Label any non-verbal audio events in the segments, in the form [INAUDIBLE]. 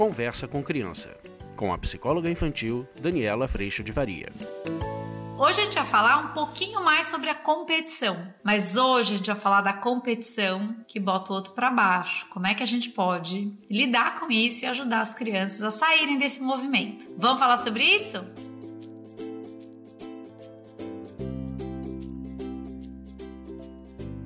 Conversa com Criança, com a psicóloga infantil Daniela Freixo de Varia. Hoje a gente vai falar um pouquinho mais sobre a competição, mas hoje a gente vai falar da competição que bota o outro para baixo. Como é que a gente pode lidar com isso e ajudar as crianças a saírem desse movimento? Vamos falar sobre isso?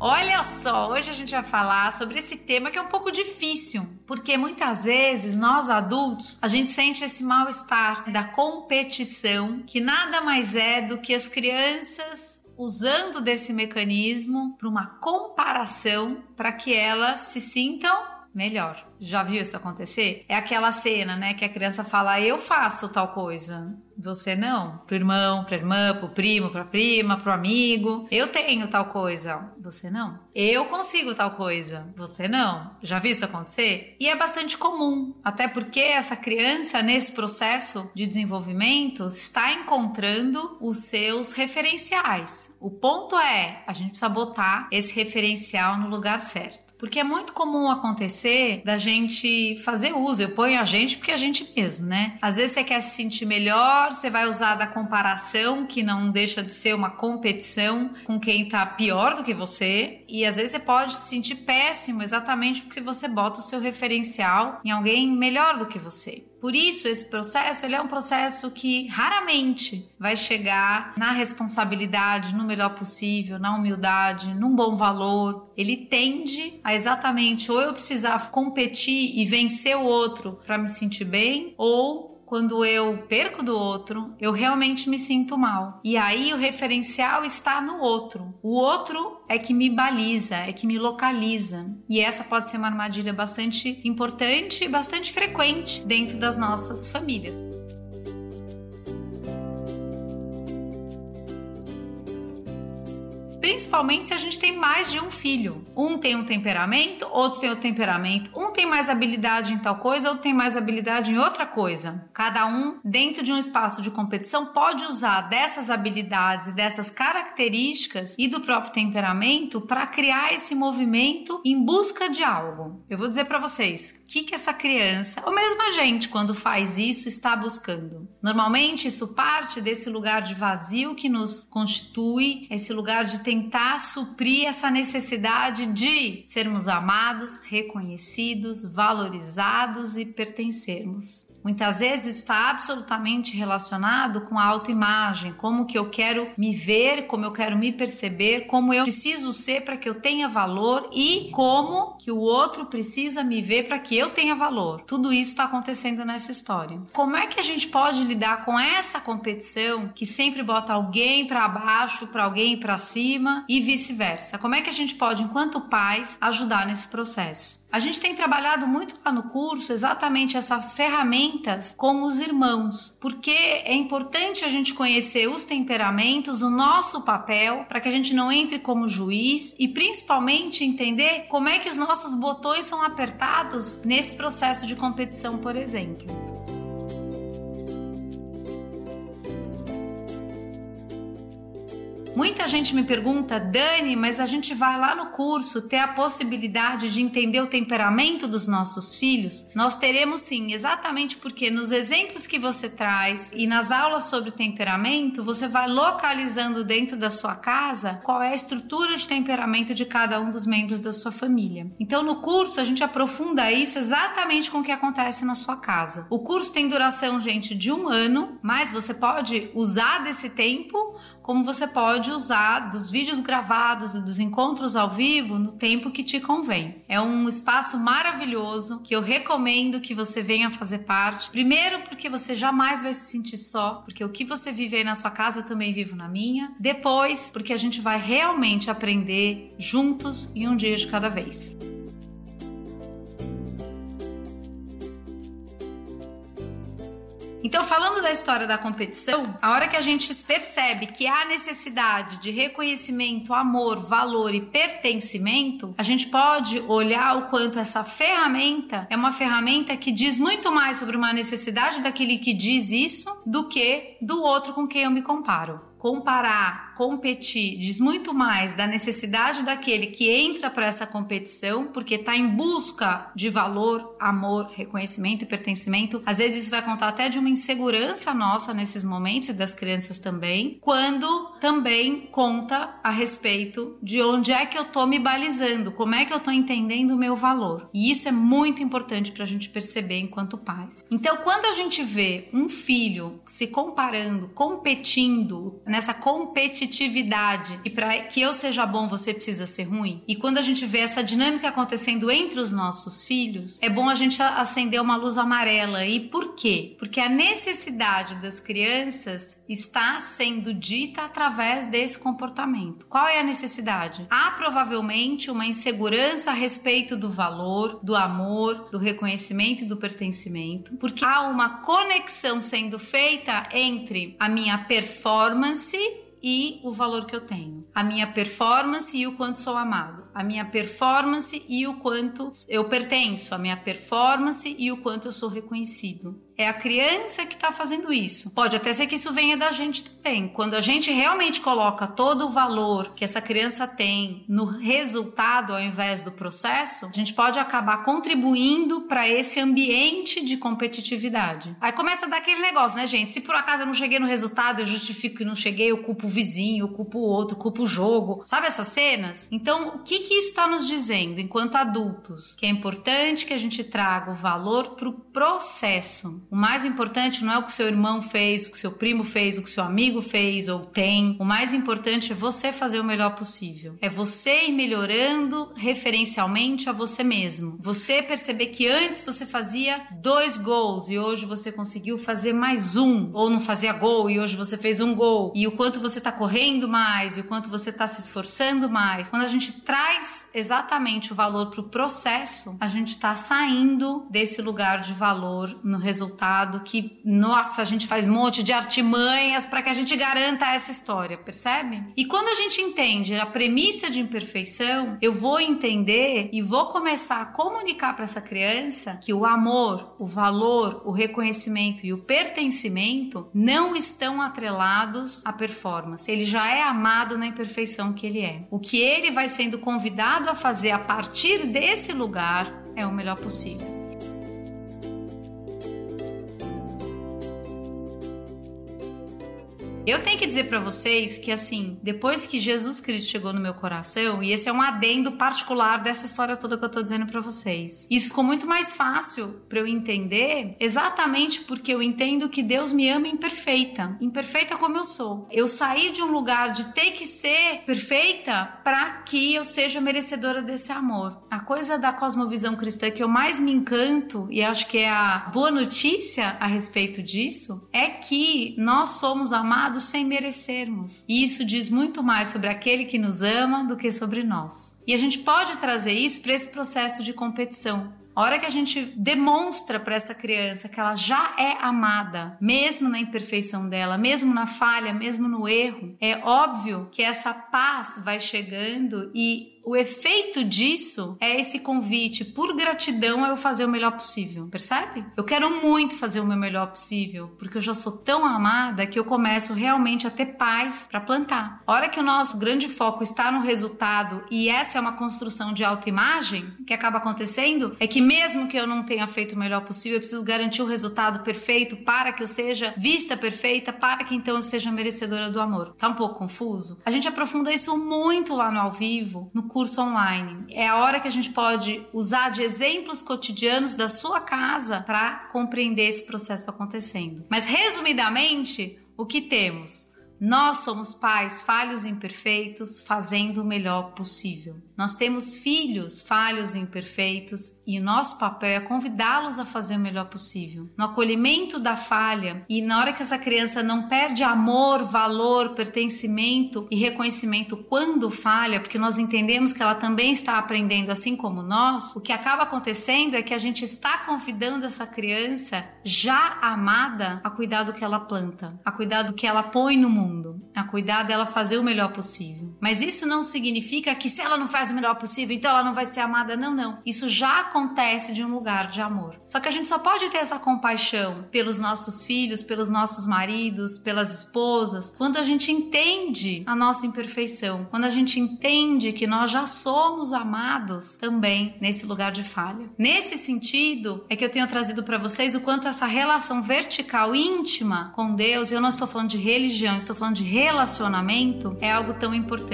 Olha só, hoje a gente vai falar sobre esse tema que é um pouco difícil, porque muitas vezes nós adultos, a gente sente esse mal-estar da competição, que nada mais é do que as crianças usando desse mecanismo para uma comparação para que elas se sintam melhor. Já viu isso acontecer? É aquela cena, né, que a criança fala: "Eu faço tal coisa". Você não. Pro irmão, pra irmã, pro primo, pra prima, pro amigo. Eu tenho tal coisa. Você não. Eu consigo tal coisa. Você não. Já viu isso acontecer? E é bastante comum, até porque essa criança nesse processo de desenvolvimento está encontrando os seus referenciais. O ponto é, a gente precisa botar esse referencial no lugar certo. Porque é muito comum acontecer da gente fazer uso. Eu ponho a gente porque é a gente mesmo, né? Às vezes você quer se sentir melhor, você vai usar da comparação, que não deixa de ser uma competição com quem tá pior do que você. E às vezes você pode se sentir péssimo exatamente porque você bota o seu referencial em alguém melhor do que você. Por isso, esse processo ele é um processo que raramente vai chegar na responsabilidade, no melhor possível, na humildade, num bom valor. Ele tende a exatamente ou eu precisar competir e vencer o outro para me sentir bem, ou quando eu perco do outro, eu realmente me sinto mal. E aí o referencial está no outro. O outro é que me baliza, é que me localiza. E essa pode ser uma armadilha bastante importante e bastante frequente dentro das nossas famílias. Principalmente se a gente tem mais de um filho. Um tem um temperamento, outro tem outro temperamento, um tem mais habilidade em tal coisa, outro tem mais habilidade em outra coisa. Cada um, dentro de um espaço de competição, pode usar dessas habilidades e dessas características e do próprio temperamento para criar esse movimento em busca de algo. Eu vou dizer para vocês, o que, que essa criança, ou mesmo a gente, quando faz isso, está buscando? Normalmente isso parte desse lugar de vazio que nos constitui, esse lugar de tentar suprir essa necessidade de sermos amados, reconhecidos, valorizados e pertencermos. Muitas vezes está absolutamente relacionado com a autoimagem, como que eu quero me ver, como eu quero me perceber, como eu preciso ser para que eu tenha valor e como que o outro precisa me ver para que eu tenha valor. Tudo isso está acontecendo nessa história. Como é que a gente pode lidar com essa competição que sempre bota alguém para baixo, para alguém para cima e vice-versa? Como é que a gente pode, enquanto pais, ajudar nesse processo? A gente tem trabalhado muito lá no curso exatamente essas ferramentas com os irmãos, porque é importante a gente conhecer os temperamentos, o nosso papel, para que a gente não entre como juiz e principalmente entender como é que os nossos botões são apertados nesse processo de competição, por exemplo. Muita gente me pergunta, Dani, mas a gente vai lá no curso ter a possibilidade de entender o temperamento dos nossos filhos? Nós teremos sim, exatamente porque nos exemplos que você traz e nas aulas sobre temperamento, você vai localizando dentro da sua casa qual é a estrutura de temperamento de cada um dos membros da sua família. Então, no curso, a gente aprofunda isso exatamente com o que acontece na sua casa. O curso tem duração, gente, de um ano, mas você pode usar desse tempo como você pode usar dos vídeos gravados e dos encontros ao vivo no tempo que te convém. É um espaço maravilhoso que eu recomendo que você venha fazer parte. Primeiro, porque você jamais vai se sentir só, porque o que você vive aí na sua casa eu também vivo na minha. Depois, porque a gente vai realmente aprender juntos e um dia de cada vez. Então, falando da história da competição, a hora que a gente percebe que há necessidade de reconhecimento, amor, valor e pertencimento, a gente pode olhar o quanto essa ferramenta é uma ferramenta que diz muito mais sobre uma necessidade daquele que diz isso do que do outro com quem eu me comparo. comparar, competir, diz muito mais da necessidade daquele que entra para essa competição, porque está em busca de valor, amor, reconhecimento e pertencimento. Às vezes isso vai contar até de uma insegurança nossa nesses momentos e das crianças também, quando também conta a respeito de onde é que eu tô me balizando, como é que eu tô entendendo o meu valor. E isso é muito importante para a gente perceber enquanto pais. Então, quando a gente vê um filho se comparando, competindo nessa competitividade e para que eu seja bom você precisa ser ruim. E quando a gente vê essa dinâmica acontecendo entre os nossos filhos, é bom a gente acender uma luz amarela. E por quê? Porque a necessidade das crianças está sendo dita através desse comportamento. Qual é a necessidade? Há provavelmente uma insegurança a respeito do valor, do amor, do reconhecimento e do pertencimento, porque há uma conexão sendo feita entre a minha performance e o valor que eu tenho. A minha performance e o quanto sou amado. A minha performance e o quanto eu pertenço. A minha performance e o quanto eu sou reconhecido. É a criança que está fazendo isso. Pode até ser que isso venha da gente também. Quando a gente realmente coloca todo o valor que essa criança tem no resultado ao invés do processo, a gente pode acabar contribuindo para esse ambiente de competitividade. Aí começa a dar aquele negócio, né, gente? Se por acaso eu não cheguei no resultado, eu justifico que não cheguei, eu culpo o vizinho, eu culpo o outro, eu culpo o jogo. Sabe essas cenas? Então, o que, que isso está nos dizendo enquanto adultos? Que é importante que a gente traga o valor para o processo o mais importante não é o que seu irmão fez, o que seu primo fez, o que seu amigo fez ou tem. O mais importante é você fazer o melhor possível. É você ir melhorando referencialmente a você mesmo. Você perceber que antes você fazia dois gols e hoje você conseguiu fazer mais um. Ou não fazia gol e hoje você fez um gol. E o quanto você está correndo mais e o quanto você está se esforçando mais. Quando a gente traz exatamente o valor para o processo, a gente está saindo desse lugar de valor no resultado resultado que, nossa, a gente faz um monte de artimanhas para que a gente garanta essa história, percebe? E quando a gente entende a premissa de imperfeição, eu vou entender e vou começar a comunicar para essa criança que o amor, o valor, o reconhecimento e o pertencimento não estão atrelados à performance. Ele já é amado na imperfeição que ele é. O que ele vai sendo convidado a fazer a partir desse lugar é o melhor possível. Eu tenho que dizer para vocês que, assim, depois que Jesus Cristo chegou no meu coração, e esse é um adendo particular dessa história toda que eu tô dizendo para vocês, isso ficou muito mais fácil para eu entender, exatamente porque eu entendo que Deus me ama imperfeita, imperfeita como eu sou. Eu saí de um lugar de ter que ser perfeita para que eu seja merecedora desse amor. A coisa da cosmovisão cristã que eu mais me encanto, e acho que é a boa notícia a respeito disso, é que nós somos amados amados sem merecermos. E isso diz muito mais sobre aquele que nos ama do que sobre nós. E a gente pode trazer isso para esse processo de competição. A hora que a gente demonstra para essa criança que ela já é amada, mesmo na imperfeição dela, mesmo na falha, mesmo no erro, é óbvio que essa paz vai chegando e o efeito disso é esse convite por gratidão a eu fazer o melhor possível, percebe? Eu quero muito fazer o meu melhor possível, porque eu já sou tão amada que eu começo realmente a ter paz para plantar. A hora que o nosso grande foco está no resultado e essa é uma construção de autoimagem, que acaba acontecendo é que mesmo que eu não tenha feito o melhor possível, eu preciso garantir o resultado perfeito para que eu seja vista perfeita, para que então eu seja merecedora do amor. Tá um pouco confuso? A gente aprofunda isso muito lá no ao vivo, no curso online. É a hora que a gente pode usar de exemplos cotidianos da sua casa para compreender esse processo acontecendo. Mas resumidamente, o que temos? Nós somos pais falhos e imperfeitos, fazendo o melhor possível. Nós temos filhos falhos e imperfeitos e nosso papel é convidá-los a fazer o melhor possível. No acolhimento da falha e na hora que essa criança não perde amor, valor, pertencimento e reconhecimento quando falha, porque nós entendemos que ela também está aprendendo assim como nós, o que acaba acontecendo é que a gente está convidando essa criança já amada a cuidar do que ela planta, a cuidar do que ela põe no mundo, a cuidar dela fazer o melhor possível. Mas isso não significa que se ela não faz o melhor possível, então ela não vai ser amada. Não, não. Isso já acontece de um lugar de amor. Só que a gente só pode ter essa compaixão pelos nossos filhos, pelos nossos maridos, pelas esposas, quando a gente entende a nossa imperfeição, quando a gente entende que nós já somos amados também nesse lugar de falha. Nesse sentido, é que eu tenho trazido para vocês o quanto essa relação vertical íntima com Deus, eu não estou falando de religião, estou falando de relacionamento, é algo tão importante.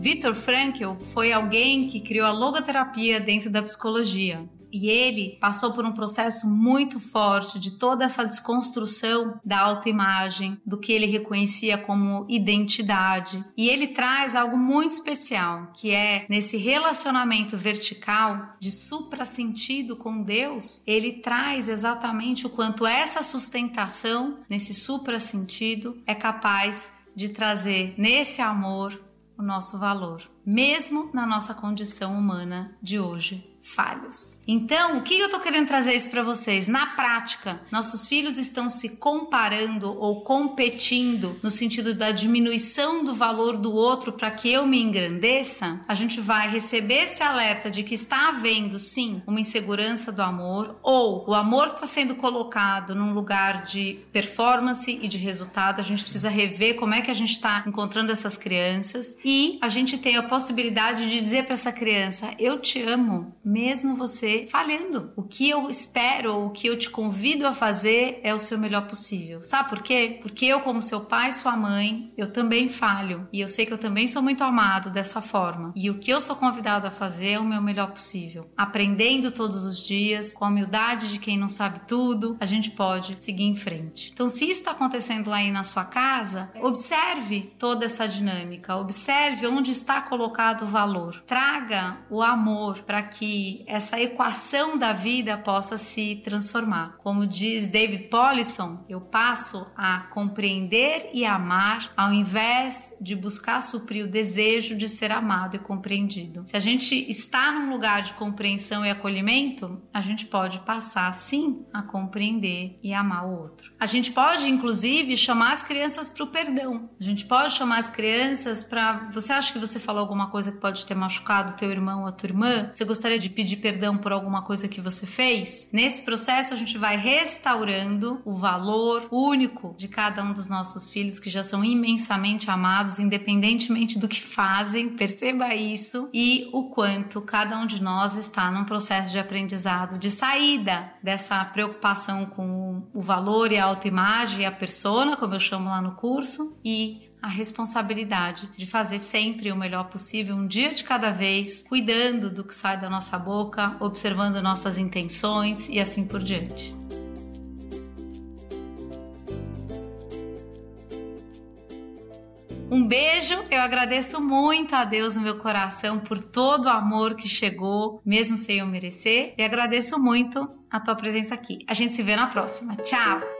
Viktor Frankl foi alguém que criou a logoterapia dentro da psicologia. E ele passou por um processo muito forte de toda essa desconstrução da autoimagem, do que ele reconhecia como identidade. E ele traz algo muito especial, que é nesse relacionamento vertical de supra-sentido com Deus, ele traz exatamente o quanto essa sustentação nesse supra-sentido é capaz de trazer nesse amor o nosso valor, mesmo na nossa condição humana de hoje falhos. Então, o que eu tô querendo trazer isso para vocês? Na prática, nossos filhos estão se comparando ou competindo no sentido da diminuição do valor do outro para que eu me engrandeça? A gente vai receber esse alerta de que está havendo sim uma insegurança do amor ou o amor está sendo colocado num lugar de performance e de resultado. A gente precisa rever como é que a gente está encontrando essas crianças e a gente tem a possibilidade de dizer para essa criança: eu te amo mesmo você falhando. O que eu espero, o que eu te convido a fazer é o seu melhor possível. Sabe por quê? Porque eu, como seu pai, sua mãe, eu também falho. E eu sei que eu também sou muito amado dessa forma. E o que eu sou convidado a fazer é o meu melhor possível. Aprendendo todos os dias, com a humildade de quem não sabe tudo, a gente pode seguir em frente. Então, se isso está acontecendo lá aí na sua casa, observe toda essa dinâmica, observe onde está colocado o valor. Traga o amor para que essa equação da vida possa se transformar. Como diz David Paulison, eu passo a compreender e amar ao invés de buscar suprir o desejo de ser amado e compreendido. Se a gente está num lugar de compreensão e acolhimento, a gente pode passar sim a compreender e amar o outro. A gente pode inclusive chamar as crianças para o perdão. A gente pode chamar as crianças para você acha que você falou alguma coisa que pode ter machucado teu irmão ou a tua irmã? Você gostaria de pedir perdão por alguma coisa que você fez, nesse processo a gente vai restaurando o valor único de cada um dos nossos filhos que já são imensamente amados, independentemente do que fazem, [LAUGHS] perceba isso e o quanto cada um de nós está num processo de aprendizado, de saída dessa preocupação com o valor e a autoimagem e a persona, como eu chamo lá no curso, e a responsabilidade de fazer sempre o melhor possível, um dia de cada vez, cuidando do que sai da nossa boca, observando nossas intenções e assim por diante. Um beijo, eu agradeço muito a Deus no meu coração por todo o amor que chegou, mesmo sem eu merecer, e agradeço muito a tua presença aqui. A gente se vê na próxima. Tchau!